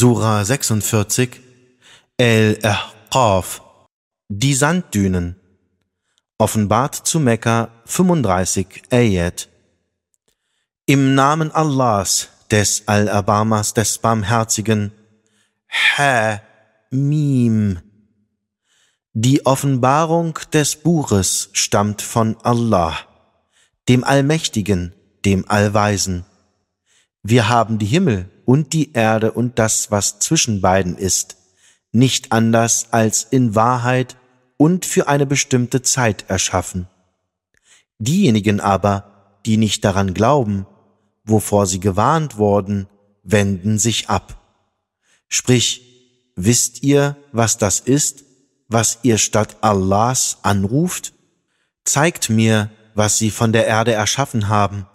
Surah 46 El-Ahqaf Die Sanddünen. Offenbart zu Mekka 35 Ayat. Im Namen Allahs, des Al-Abamas, des Barmherzigen Ha Mim. Die Offenbarung des Buches stammt von Allah, dem Allmächtigen, dem Allweisen. Wir haben die Himmel und die Erde und das, was zwischen beiden ist, nicht anders als in Wahrheit und für eine bestimmte Zeit erschaffen. Diejenigen aber, die nicht daran glauben, wovor sie gewarnt wurden, wenden sich ab. Sprich, wisst ihr, was das ist, was ihr statt Allahs anruft? Zeigt mir, was sie von der Erde erschaffen haben.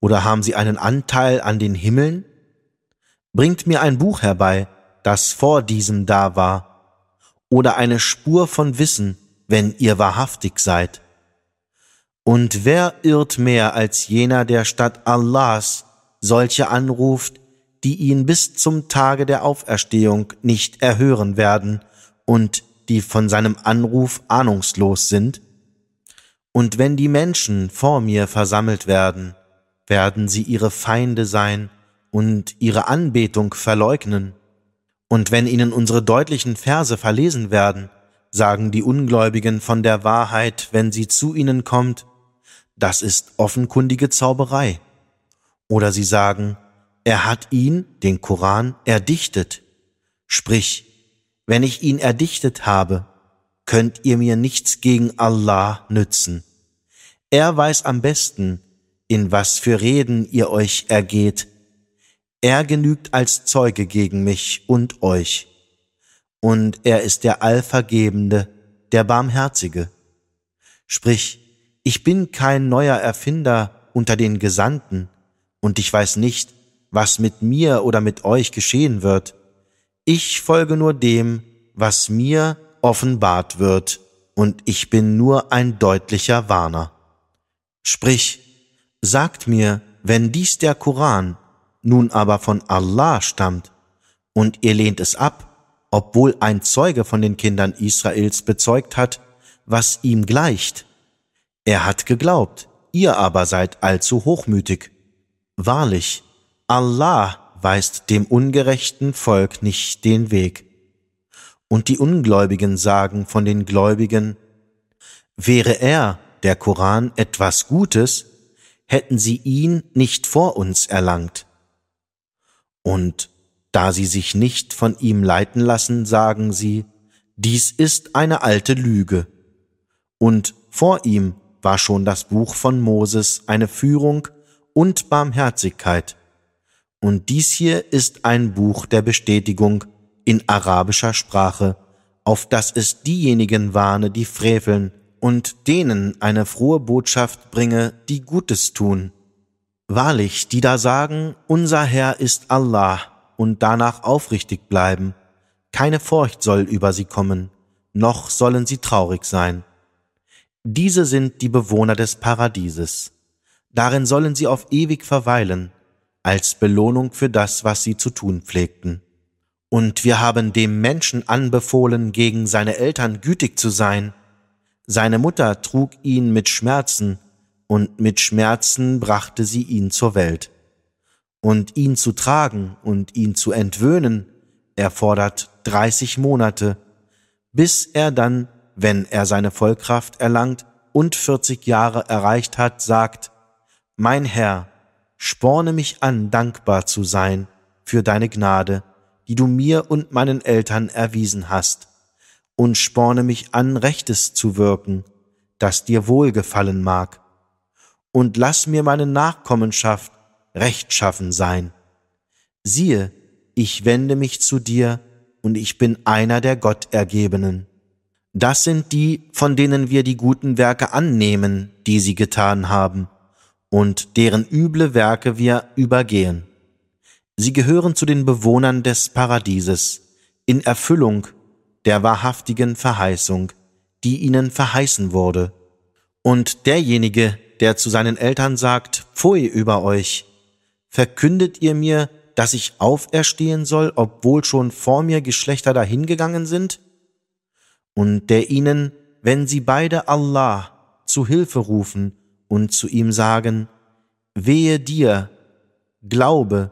Oder haben sie einen Anteil an den Himmeln? Bringt mir ein Buch herbei, das vor diesem da war, oder eine Spur von Wissen, wenn ihr wahrhaftig seid. Und wer irrt mehr als jener, der statt Allahs solche anruft, die ihn bis zum Tage der Auferstehung nicht erhören werden und die von seinem Anruf ahnungslos sind? Und wenn die Menschen vor mir versammelt werden, werden sie ihre Feinde sein und ihre Anbetung verleugnen. Und wenn ihnen unsere deutlichen Verse verlesen werden, sagen die Ungläubigen von der Wahrheit, wenn sie zu ihnen kommt, das ist offenkundige Zauberei. Oder sie sagen, er hat ihn, den Koran, erdichtet. Sprich, wenn ich ihn erdichtet habe, könnt ihr mir nichts gegen Allah nützen. Er weiß am besten, in was für Reden ihr euch ergeht, er genügt als Zeuge gegen mich und euch. Und er ist der Allvergebende, der Barmherzige. Sprich, ich bin kein neuer Erfinder unter den Gesandten, und ich weiß nicht, was mit mir oder mit euch geschehen wird. Ich folge nur dem, was mir offenbart wird, und ich bin nur ein deutlicher Warner. Sprich, sagt mir, wenn dies der Koran nun aber von Allah stammt, und ihr lehnt es ab, obwohl ein Zeuge von den Kindern Israels bezeugt hat, was ihm gleicht. Er hat geglaubt, ihr aber seid allzu hochmütig. Wahrlich, Allah weist dem ungerechten Volk nicht den Weg. Und die Ungläubigen sagen von den Gläubigen, wäre er, der Koran, etwas Gutes, hätten sie ihn nicht vor uns erlangt. Und da sie sich nicht von ihm leiten lassen, sagen sie, dies ist eine alte Lüge. Und vor ihm war schon das Buch von Moses eine Führung und Barmherzigkeit. Und dies hier ist ein Buch der Bestätigung in arabischer Sprache, auf das es diejenigen warne, die freveln, und denen eine frohe Botschaft bringe, die Gutes tun. Wahrlich, die da sagen, unser Herr ist Allah und danach aufrichtig bleiben, keine Furcht soll über sie kommen, noch sollen sie traurig sein. Diese sind die Bewohner des Paradieses. Darin sollen sie auf ewig verweilen, als Belohnung für das, was sie zu tun pflegten. Und wir haben dem Menschen anbefohlen, gegen seine Eltern gütig zu sein. Seine Mutter trug ihn mit Schmerzen, und mit Schmerzen brachte sie ihn zur Welt. Und ihn zu tragen und ihn zu entwöhnen, erfordert dreißig Monate, bis er dann, wenn er seine Vollkraft erlangt und vierzig Jahre erreicht hat, sagt, Mein Herr, sporne mich an, dankbar zu sein für deine Gnade, die du mir und meinen Eltern erwiesen hast, und sporne mich an, Rechtes zu wirken, das dir wohlgefallen mag und lass mir meine Nachkommenschaft rechtschaffen sein. Siehe, ich wende mich zu dir, und ich bin einer der Gottergebenen. Das sind die, von denen wir die guten Werke annehmen, die sie getan haben, und deren üble Werke wir übergehen. Sie gehören zu den Bewohnern des Paradieses, in Erfüllung der wahrhaftigen Verheißung, die ihnen verheißen wurde. Und derjenige, der zu seinen Eltern sagt, Pfui über euch, verkündet ihr mir, dass ich auferstehen soll, obwohl schon vor mir Geschlechter dahingegangen sind? Und der ihnen, wenn sie beide Allah zu Hilfe rufen und zu ihm sagen, Wehe dir, glaube,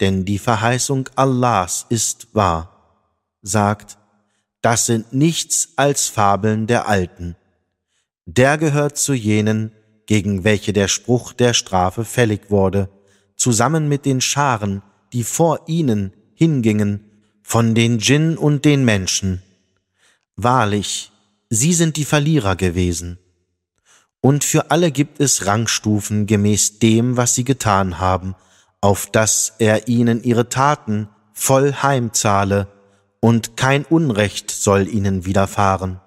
denn die Verheißung Allahs ist wahr, sagt, das sind nichts als Fabeln der Alten. Der gehört zu jenen, gegen welche der Spruch der Strafe fällig wurde, zusammen mit den Scharen, die vor ihnen hingingen, von den Djinn und den Menschen. Wahrlich, sie sind die Verlierer gewesen. Und für alle gibt es Rangstufen gemäß dem, was sie getan haben, auf dass er ihnen ihre Taten voll heimzahle, und kein Unrecht soll ihnen widerfahren.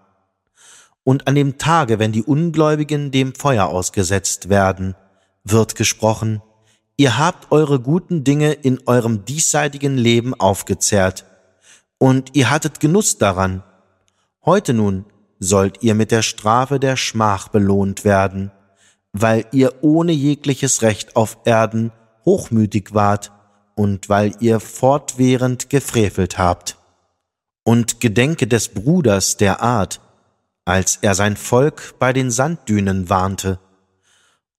Und an dem Tage, wenn die Ungläubigen dem Feuer ausgesetzt werden, wird gesprochen, ihr habt eure guten Dinge in eurem diesseitigen Leben aufgezehrt, und ihr hattet Genuss daran. Heute nun sollt ihr mit der Strafe der Schmach belohnt werden, weil ihr ohne jegliches Recht auf Erden hochmütig wart und weil ihr fortwährend gefrevelt habt. Und gedenke des Bruders der Art, als er sein Volk bei den Sanddünen warnte.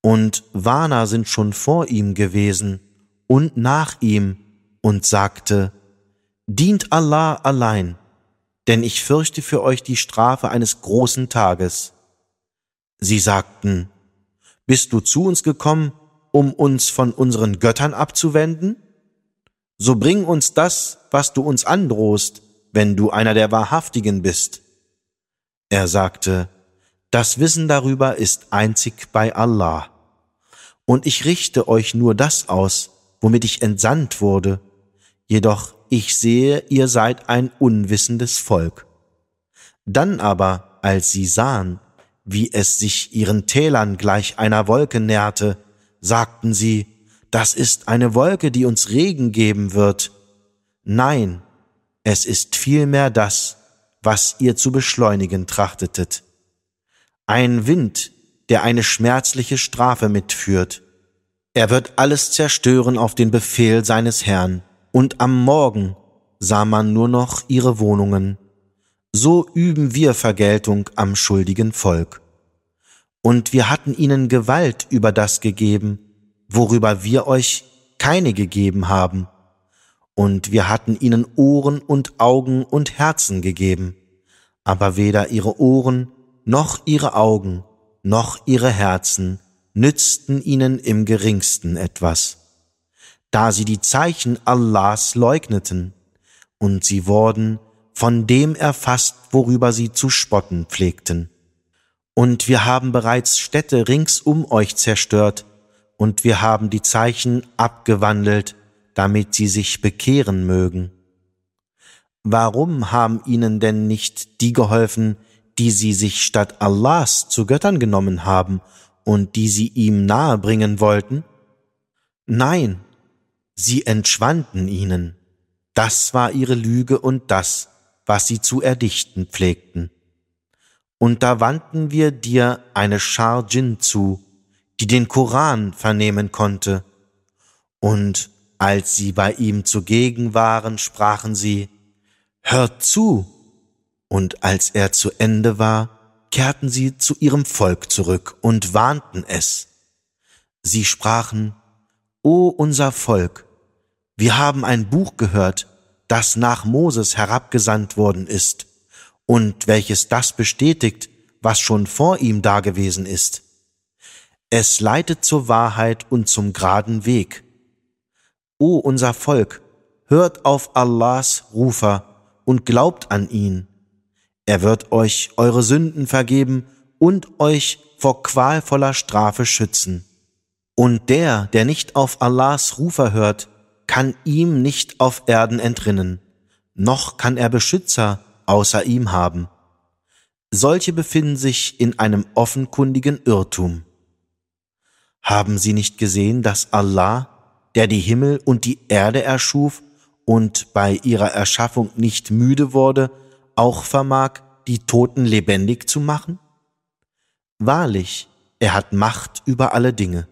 Und Warner sind schon vor ihm gewesen und nach ihm und sagte, Dient Allah allein, denn ich fürchte für euch die Strafe eines großen Tages. Sie sagten, Bist du zu uns gekommen, um uns von unseren Göttern abzuwenden? So bring uns das, was du uns androhst, wenn du einer der Wahrhaftigen bist. Er sagte, das Wissen darüber ist einzig bei Allah. Und ich richte euch nur das aus, womit ich entsandt wurde, jedoch ich sehe, ihr seid ein unwissendes Volk. Dann aber, als sie sahen, wie es sich ihren Tälern gleich einer Wolke näherte, sagten sie, das ist eine Wolke, die uns Regen geben wird. Nein, es ist vielmehr das, was ihr zu beschleunigen trachtetet. Ein Wind, der eine schmerzliche Strafe mitführt. Er wird alles zerstören auf den Befehl seines Herrn, und am Morgen sah man nur noch ihre Wohnungen. So üben wir Vergeltung am schuldigen Volk und wir hatten ihnen Gewalt über das gegeben, worüber wir euch keine gegeben haben, und wir hatten ihnen Ohren und Augen und Herzen gegeben, aber weder ihre Ohren noch ihre Augen noch ihre Herzen nützten ihnen im geringsten etwas, da sie die Zeichen Allahs leugneten, und sie wurden von dem erfasst, worüber sie zu spotten pflegten. Und wir haben bereits Städte rings um euch zerstört, und wir haben die Zeichen abgewandelt, damit sie sich bekehren mögen. Warum haben ihnen denn nicht die geholfen, die sie sich statt Allahs zu Göttern genommen haben und die sie ihm nahe bringen wollten? Nein, sie entschwanden ihnen. Das war ihre Lüge und das, was sie zu erdichten pflegten. Und da wandten wir dir eine Schar Djinn zu, die den Koran vernehmen konnte. Und als sie bei ihm zugegen waren, sprachen sie, Hört zu! Und als er zu Ende war, kehrten sie zu ihrem Volk zurück und warnten es. Sie sprachen, O unser Volk, wir haben ein Buch gehört, das nach Moses herabgesandt worden ist und welches das bestätigt, was schon vor ihm dagewesen ist. Es leitet zur Wahrheit und zum geraden Weg. O unser Volk, hört auf Allahs Rufer und glaubt an ihn. Er wird euch eure Sünden vergeben und euch vor qualvoller Strafe schützen. Und der, der nicht auf Allahs Rufer hört, kann ihm nicht auf Erden entrinnen, noch kann er Beschützer außer ihm haben. Solche befinden sich in einem offenkundigen Irrtum. Haben sie nicht gesehen, dass Allah, der die Himmel und die Erde erschuf und bei ihrer Erschaffung nicht müde wurde, auch vermag, die Toten lebendig zu machen? Wahrlich, er hat Macht über alle Dinge.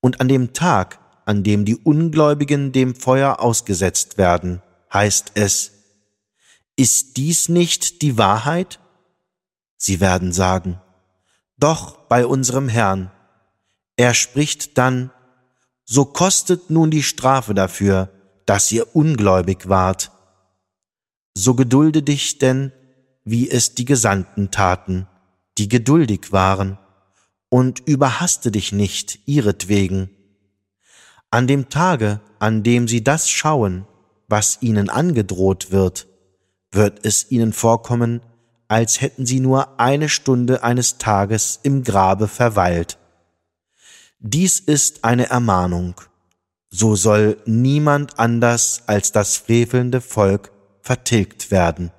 Und an dem Tag, an dem die Ungläubigen dem Feuer ausgesetzt werden, heißt es, ist dies nicht die Wahrheit? Sie werden sagen, doch bei unserem Herrn. Er spricht dann, so kostet nun die Strafe dafür, dass ihr ungläubig wart. So gedulde dich denn, wie es die Gesandten taten, die geduldig waren, und überhaste dich nicht ihretwegen. An dem Tage, an dem sie das schauen, was ihnen angedroht wird, wird es ihnen vorkommen, als hätten sie nur eine Stunde eines Tages im Grabe verweilt. Dies ist eine Ermahnung, so soll niemand anders als das frevelnde Volk vertilgt werden.